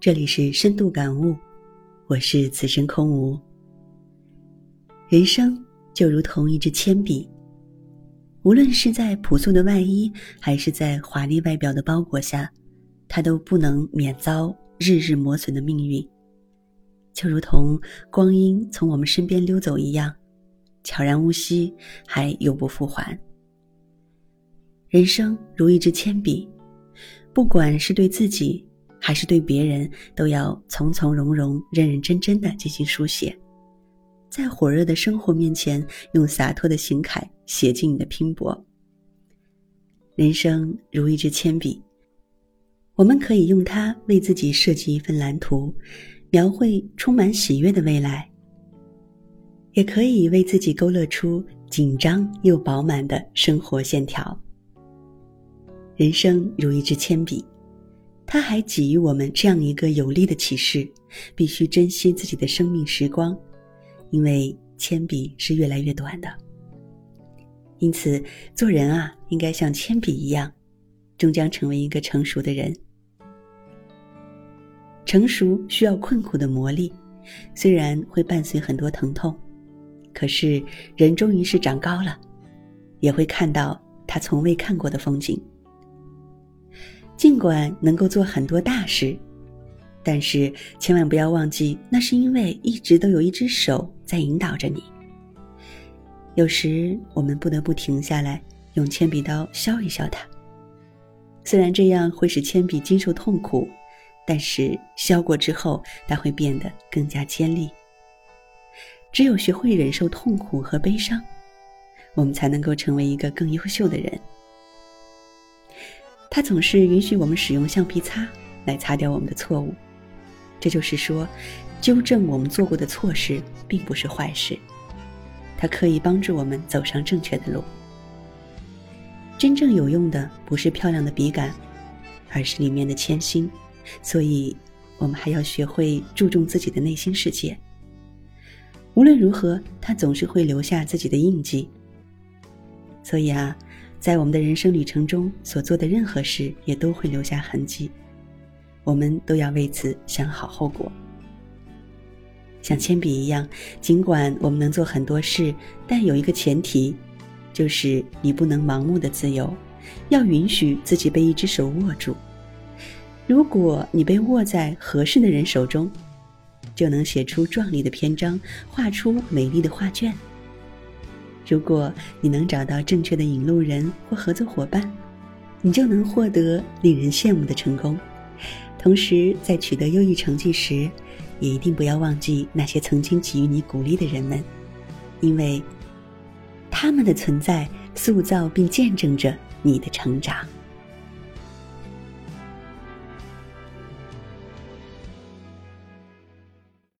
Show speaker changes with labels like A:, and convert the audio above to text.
A: 这里是深度感悟，我是此生空无。人生就如同一支铅笔，无论是在朴素的外衣，还是在华丽外表的包裹下，它都不能免遭日日磨损的命运。就如同光阴从我们身边溜走一样，悄然无息，还永不复还。人生如一支铅笔，不管是对自己。还是对别人都要从从容容、认认真真的进行书写，在火热的生活面前，用洒脱的行楷写尽你的拼搏。人生如一支铅笔，我们可以用它为自己设计一份蓝图，描绘充满喜悦的未来；也可以为自己勾勒出紧张又饱满的生活线条。人生如一支铅笔。他还给予我们这样一个有力的启示：必须珍惜自己的生命时光，因为铅笔是越来越短的。因此，做人啊，应该像铅笔一样，终将成为一个成熟的人。成熟需要困苦的磨砺，虽然会伴随很多疼痛，可是人终于是长高了，也会看到他从未看过的风景。尽管能够做很多大事，但是千万不要忘记，那是因为一直都有一只手在引导着你。有时我们不得不停下来，用铅笔刀削一削它。虽然这样会使铅笔经受痛苦，但是削过之后，它会变得更加尖利。只有学会忍受痛苦和悲伤，我们才能够成为一个更优秀的人。它总是允许我们使用橡皮擦来擦掉我们的错误，这就是说，纠正我们做过的错事并不是坏事，它可以帮助我们走上正确的路。真正有用的不是漂亮的笔杆，而是里面的铅心，所以我们还要学会注重自己的内心世界。无论如何，它总是会留下自己的印记。所以啊。在我们的人生旅程中所做的任何事，也都会留下痕迹，我们都要为此想好后果。像铅笔一样，尽管我们能做很多事，但有一个前提，就是你不能盲目的自由，要允许自己被一只手握住。如果你被握在合适的人手中，就能写出壮丽的篇章，画出美丽的画卷。如果你能找到正确的引路人或合作伙伴，你就能获得令人羡慕的成功。同时，在取得优异成绩时，也一定不要忘记那些曾经给予你鼓励的人们，因为他们的存在塑造并见证着你的成长。